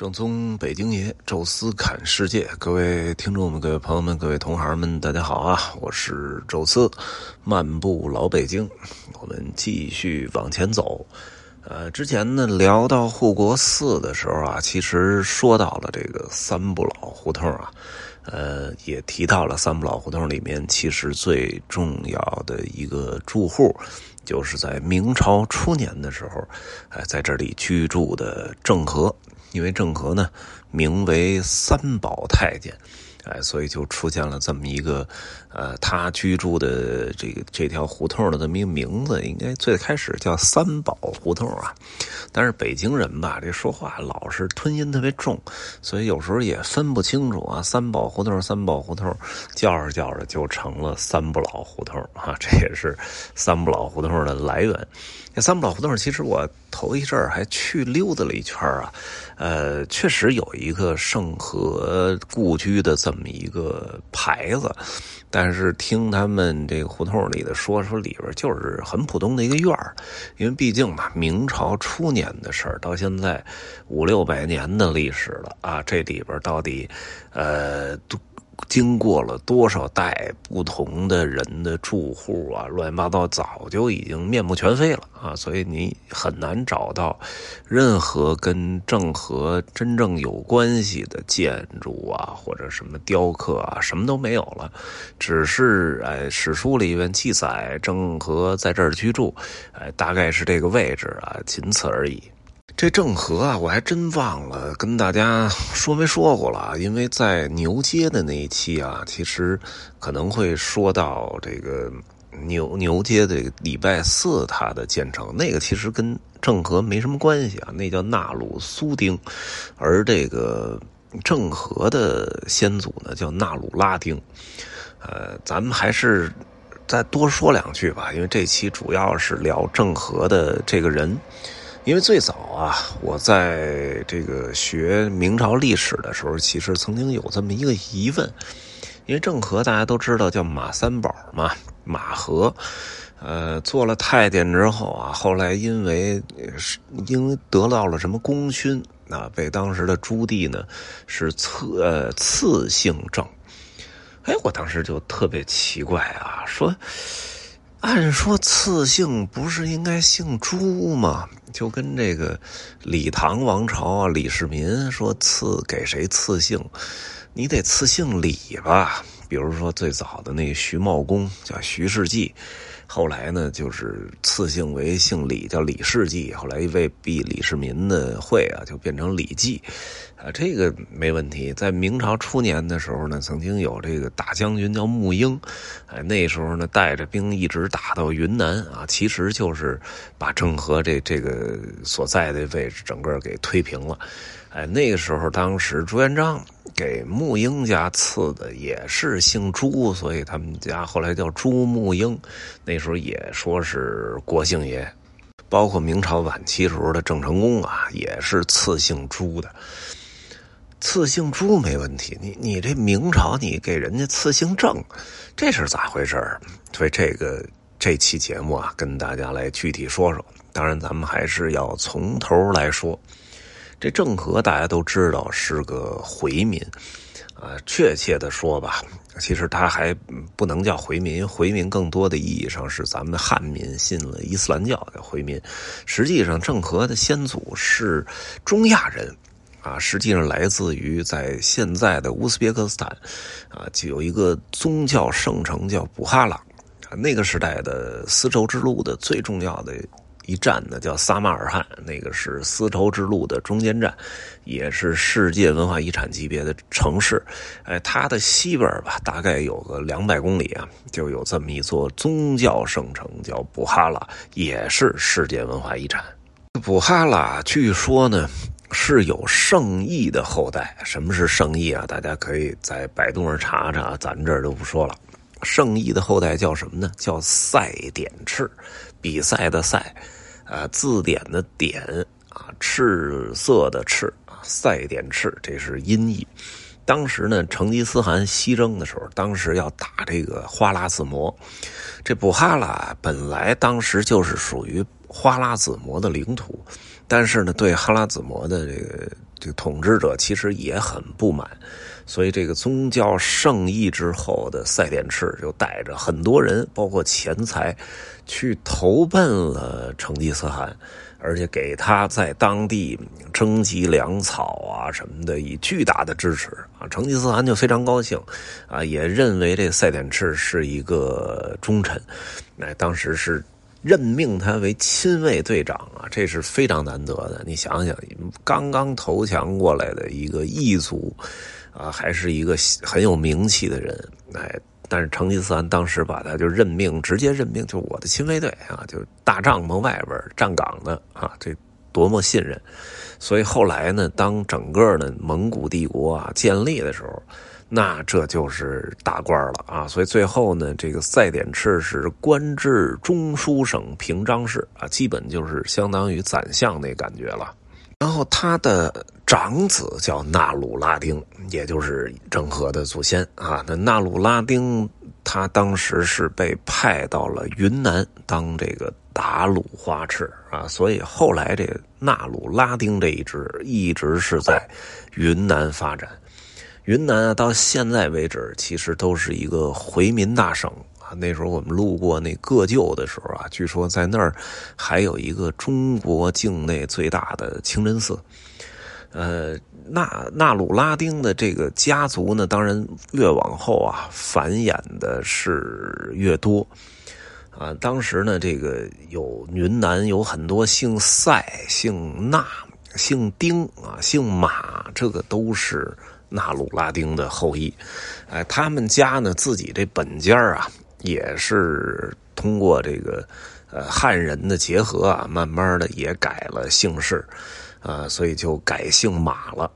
正宗北京爷，宙斯侃世界，各位听众们、各位朋友们、各位同行们，大家好啊！我是宙斯，漫步老北京，我们继续往前走。呃，之前呢聊到护国寺的时候啊，其实说到了这个三不老胡同啊，呃，也提到了三不老胡同里面其实最重要的一个住户，就是在明朝初年的时候，哎，在这里居住的郑和。因为郑和呢，名为三宝太监，哎，所以就出现了这么一个，呃，他居住的这个这条胡同的这么一个名字，应该最开始叫三宝胡同啊。但是北京人吧，这说话老是吞音特别重，所以有时候也分不清楚啊。三宝胡同，三宝胡同，叫着叫着就成了三不老胡同啊。这也是三不老胡同的来源。这三不老胡同，其实我头一阵儿还去溜达了一圈啊，呃，确实有一个盛和故居的这么一个牌子，但是听他们这个胡同里的说，说里边就是很普通的一个院儿，因为毕竟嘛，明朝初年的事儿，到现在五六百年的历史了啊，这里边到底，呃，都。经过了多少代不同的人的住户啊，乱七八糟，早就已经面目全非了啊！所以你很难找到任何跟郑和真正有关系的建筑啊，或者什么雕刻啊，什么都没有了。只是哎，史书里面记载郑和在这儿居住，哎，大概是这个位置啊，仅此而已。这郑和啊，我还真忘了跟大家说没说过了，因为在牛街的那一期啊，其实可能会说到这个牛牛街的礼拜四它的建成，那个其实跟郑和没什么关系啊，那叫纳鲁苏丁，而这个郑和的先祖呢叫纳鲁拉丁，呃，咱们还是再多说两句吧，因为这期主要是聊郑和的这个人。因为最早啊，我在这个学明朝历史的时候，其实曾经有这么一个疑问。因为郑和大家都知道叫马三宝嘛，马和，呃，做了太监之后啊，后来因为是因为得到了什么功勋啊，被当时的朱棣呢是赐呃赐姓郑。哎，我当时就特别奇怪啊，说。按说赐姓不是应该姓朱吗？就跟这个李唐王朝啊，李世民说赐给谁赐姓，你得赐姓李吧？比如说最早的那个徐茂公叫徐世绩。后来呢，就是赐姓为姓李，叫李世绩。后来为避李世民的讳啊，就变成李绩，啊，这个没问题。在明朝初年的时候呢，曾经有这个大将军叫穆英，哎，那时候呢带着兵一直打到云南啊，其实就是把郑和这这个所在的位置整个给推平了。哎，那个时候，当时朱元璋给穆英家赐的也是姓朱，所以他们家后来叫朱穆英。那时候也说是国姓爷，包括明朝晚期时候的郑成功啊，也是赐姓朱的。赐姓朱没问题，你你这明朝你给人家赐姓郑，这是咋回事所以这个这期节目啊，跟大家来具体说说。当然，咱们还是要从头来说。这郑和大家都知道是个回民，啊，确切的说吧，其实他还不能叫回民，回民更多的意义上是咱们的汉民，信了伊斯兰教的回民。实际上，郑和的先祖是中亚人，啊，实际上来自于在现在的乌兹别克斯坦，啊，就有一个宗教圣城叫布哈拉，啊，那个时代的丝绸之路的最重要的。一站呢叫撒马尔罕，那个是丝绸之路的中间站，也是世界文化遗产级别的城市。哎，它的西边吧，大概有个两百公里啊，就有这么一座宗教圣城，叫布哈拉，也是世界文化遗产。布哈拉据说呢是有圣裔的后代。什么是圣裔啊？大家可以在百度上查查，咱这儿就不说了。圣裔的后代叫什么呢？叫赛典赤，比赛的赛。啊，字典的典啊，赤色的赤啊，赛典赤，这是音译。当时呢，成吉思汗西征的时候，当时要打这个花剌子模。这布哈拉本来当时就是属于花剌子模的领土，但是呢，对哈拉子模的这个这个统治者其实也很不满，所以这个宗教圣意之后的赛典赤就带着很多人，包括钱财，去投奔了成吉思汗，而且给他在当地征集粮草啊什么的，以巨大的支持啊。成吉思汗就非常高兴，啊，也认为这赛典赤是一个忠臣，那当时是。任命他为亲卫队长啊，这是非常难得的。你想想，刚刚投降过来的一个异族，啊，还是一个很有名气的人，哎，但是成吉思汗当时把他就任命，直接任命，就我的亲卫队啊，就大帐篷外边站岗的啊，这多么信任！所以后来呢，当整个的蒙古帝国啊建立的时候。那这就是大官了啊！所以最后呢，这个赛典赤是官至中书省平章事啊，基本就是相当于宰相那感觉了。然后他的长子叫纳鲁拉丁，也就是郑和的祖先啊。那纳鲁拉丁他当时是被派到了云南当这个达鲁花赤啊，所以后来这纳鲁拉丁这一支一直是在云南发展。云南啊，到现在为止，其实都是一个回民大省啊。那时候我们路过那个旧的时候啊，据说在那儿还有一个中国境内最大的清真寺。呃，纳纳鲁拉丁的这个家族呢，当然越往后啊，繁衍的是越多啊。当时呢，这个有云南有很多姓赛、姓纳、姓丁啊、姓马，这个都是。纳鲁拉丁的后裔，哎，他们家呢自己这本家啊，也是通过这个呃汉人的结合啊，慢慢的也改了姓氏，啊，所以就改姓马了。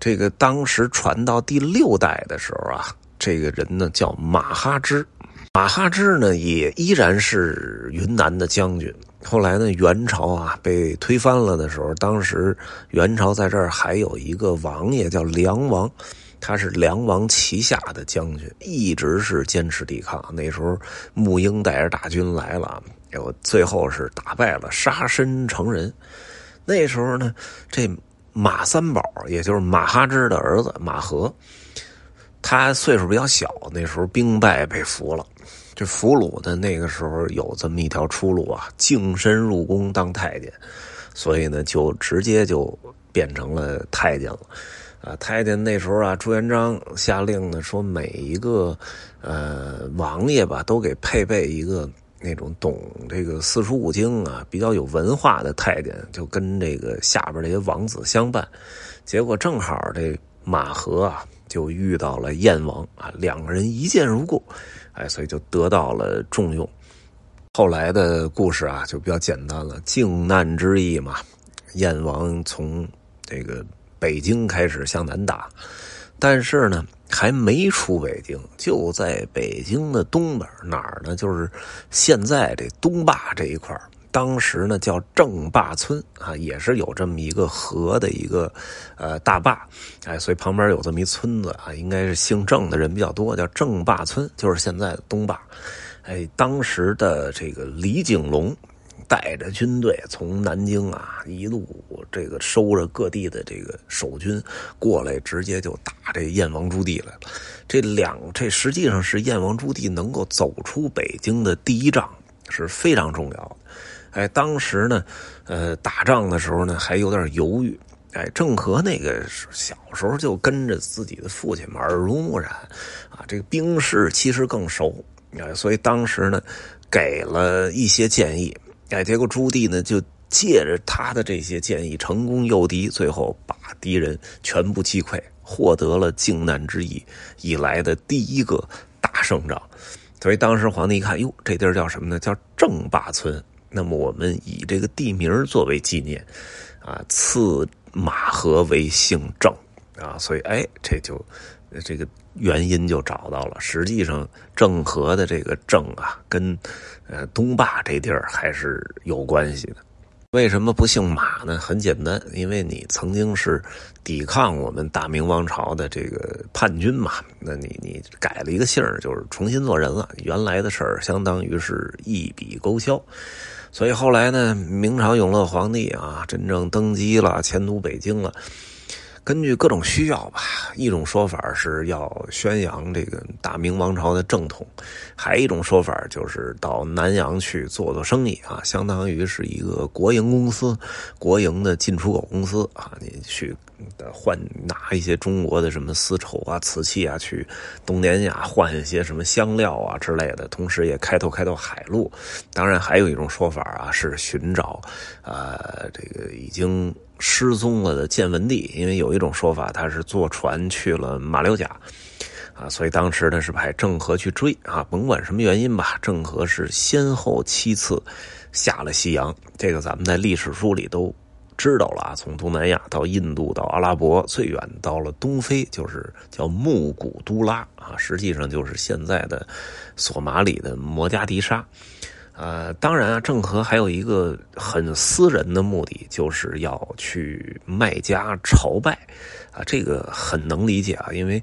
这个当时传到第六代的时候啊，这个人呢叫马哈之，马哈之呢也依然是云南的将军。后来呢，元朝啊被推翻了的时候，当时元朝在这儿还有一个王爷叫梁王，他是梁王旗下的将军，一直是坚持抵抗。那时候沐英带着大军来了，最后是打败了，杀身成仁。那时候呢，这马三宝，也就是马哈之的儿子马和，他岁数比较小，那时候兵败被俘了。这俘虏的那个时候有这么一条出路啊，净身入宫当太监，所以呢，就直接就变成了太监了。啊，太监那时候啊，朱元璋下令呢，说每一个呃王爷吧，都给配备一个那种懂这个四书五经啊，比较有文化的太监，就跟这个下边这些王子相伴。结果正好这马和啊，就遇到了燕王啊，两个人一见如故。哎，所以就得到了重用。后来的故事啊，就比较简单了。靖难之役嘛，燕王从这个北京开始向南打，但是呢，还没出北京，就在北京的东边哪儿呢？就是现在这东坝这一块当时呢叫郑坝村啊，也是有这么一个河的一个呃大坝，哎，所以旁边有这么一村子啊，应该是姓郑的人比较多，叫郑坝村，就是现在的东坝。哎，当时的这个李景龙带着军队从南京啊一路这个收着各地的这个守军过来，直接就打这燕王朱棣来了。这两这实际上是燕王朱棣能够走出北京的第一仗，是非常重要的。哎，当时呢，呃，打仗的时候呢，还有点犹豫。哎，郑和那个小时候就跟着自己的父亲，耳濡目染，啊，这个兵事其实更熟。啊，所以当时呢，给了一些建议。哎，结果朱棣呢，就借着他的这些建议，成功诱敌，最后把敌人全部击溃，获得了靖难之役以来的第一个大胜仗。所以当时皇帝一看，哟，这地儿叫什么呢？叫郑坝村。那么我们以这个地名作为纪念，啊，赐马和为姓郑，啊，所以哎，这就这个原因就找到了。实际上，郑和的这个郑啊，跟呃东坝这地儿还是有关系的。为什么不姓马呢？很简单，因为你曾经是抵抗我们大明王朝的这个叛军嘛，那你你改了一个姓就是重新做人了。原来的事儿相当于是一笔勾销。所以后来呢，明朝永乐皇帝啊，真正登基了，迁都北京了。根据各种需要吧，一种说法是要宣扬这个大明王朝的正统，还有一种说法就是到南洋去做做生意啊，相当于是一个国营公司、国营的进出口公司啊，你去换拿一些中国的什么丝绸啊、瓷器啊，去东南亚换一些什么香料啊之类的，同时也开拓开拓海路。当然，还有一种说法啊，是寻找呃这个已经。失踪了的建文帝，因为有一种说法，他是坐船去了马六甲，啊，所以当时呢是派郑和去追啊，甭管什么原因吧，郑和是先后七次下了西洋，这个咱们在历史书里都知道了啊，从东南亚到印度到阿拉伯，最远到了东非，就是叫木古都拉啊，实际上就是现在的索马里的摩加迪沙。呃，当然啊，郑和还有一个很私人的目的，就是要去麦加朝拜，啊，这个很能理解啊，因为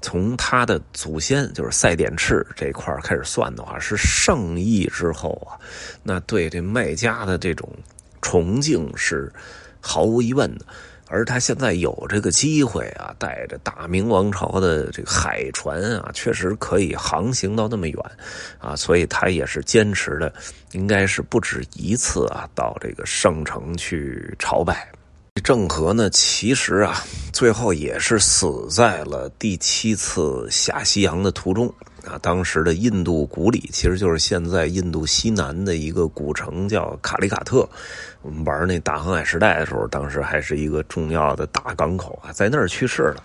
从他的祖先就是赛典赤这块开始算的话，是圣裔之后啊，那对这麦加的这种崇敬是毫无疑问的。而他现在有这个机会啊，带着大明王朝的这个海船啊，确实可以航行到那么远，啊，所以他也是坚持的，应该是不止一次啊，到这个圣城去朝拜。郑和呢，其实啊，最后也是死在了第七次下西洋的途中。啊，当时的印度古里其实就是现在印度西南的一个古城，叫卡利卡特。我们玩那大航海时代的时候，当时还是一个重要的大港口啊，在那儿去世了。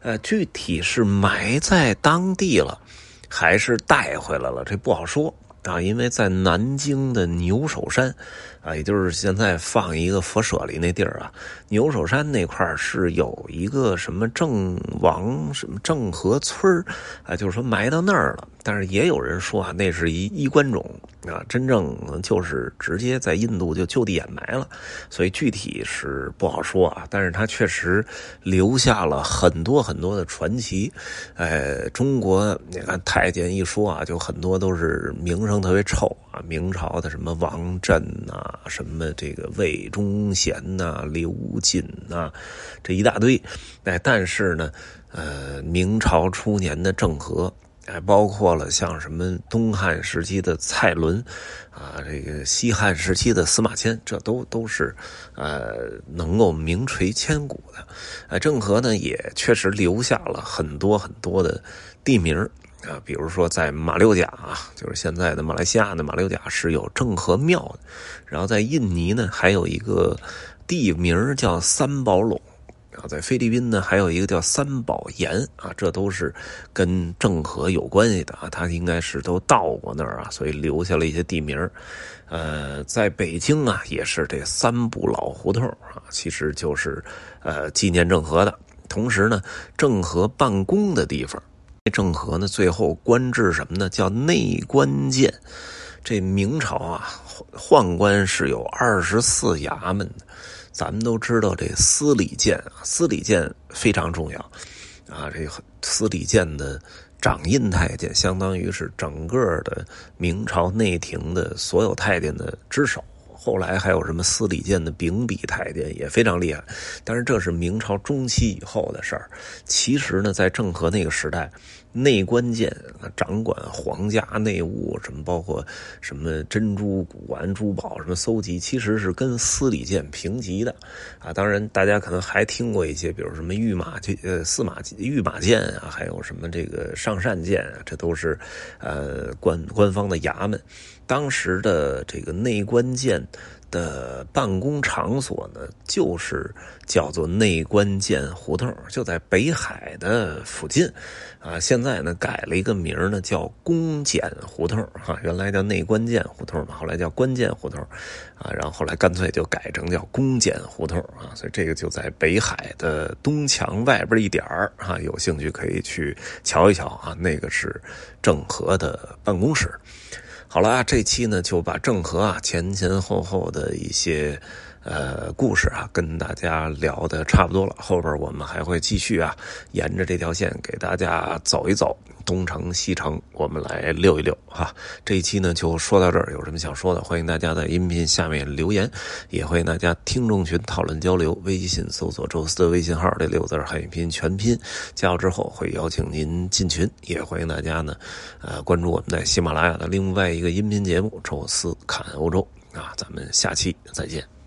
呃，具体是埋在当地了，还是带回来了，这不好说啊。因为在南京的牛首山。啊，也就是现在放一个佛舍里那地儿啊，牛首山那块是有一个什么郑王什么郑和村啊，就是说埋到那儿了。但是也有人说啊，那是一衣冠冢啊，真正就是直接在印度就就地掩埋了，所以具体是不好说啊。但是他确实留下了很多很多的传奇。呃，中国你看太监一说啊，就很多都是名声特别臭啊，明朝的什么王振呐。什么这个魏忠贤呐、刘瑾呐，这一大堆。哎，但是呢，呃，明朝初年的郑和，还包括了像什么东汉时期的蔡伦，啊，这个西汉时期的司马迁，这都都是呃能够名垂千古的。呃，郑和呢，也确实留下了很多很多的地名。啊，比如说在马六甲啊，就是现在的马来西亚的马六甲是有郑和庙的，然后在印尼呢还有一个地名叫三宝垄，啊在菲律宾呢还有一个叫三宝岩啊，这都是跟郑和有关系的啊，他应该是都到过那儿啊，所以留下了一些地名。呃，在北京啊也是这三不老胡同啊，其实就是呃纪念郑和的，同时呢郑和办公的地方。郑和呢，最后官至什么呢？叫内官监。这明朝啊，宦官是有二十四衙门的。咱们都知道这司礼监，司礼监非常重要啊。这司礼监的掌印太监，相当于是整个的明朝内廷的所有太监的之首。后来还有什么司礼监的秉笔太监也非常厉害，但是这是明朝中期以后的事儿。其实呢，在郑和那个时代，内官监掌管皇家内务，什么包括什么珍珠、古玩、珠宝什么搜集，其实是跟司礼监平级的啊。当然，大家可能还听过一些，比如什么御马、呃司马御马监啊，还有什么这个上善监啊，这都是呃官官方的衙门。当时的这个内官监的办公场所呢，就是叫做内官监胡同，就在北海的附近，啊，现在呢改了一个名呢，叫公检胡同，哈，原来叫内官监胡同嘛，后来叫关监胡同，啊，然后后来干脆就改成叫公检胡同，啊，所以这个就在北海的东墙外边一点儿，哈，有兴趣可以去瞧一瞧啊，那个是郑和的办公室。好了啊，这期呢就把郑和啊前前后后的一些呃，故事啊，跟大家聊的差不多了。后边我们还会继续啊，沿着这条线给大家走一走，东城西城，我们来溜一溜哈。这一期呢就说到这儿，有什么想说的，欢迎大家在音频下面留言，也欢迎大家听众群讨论交流。微信搜索“宙斯”的微信号，这六字汉语拼音全拼，加入之后会邀请您进群。也欢迎大家呢，呃，关注我们在喜马拉雅的另外一个音频节目《宙斯看欧洲》啊。咱们下期再见。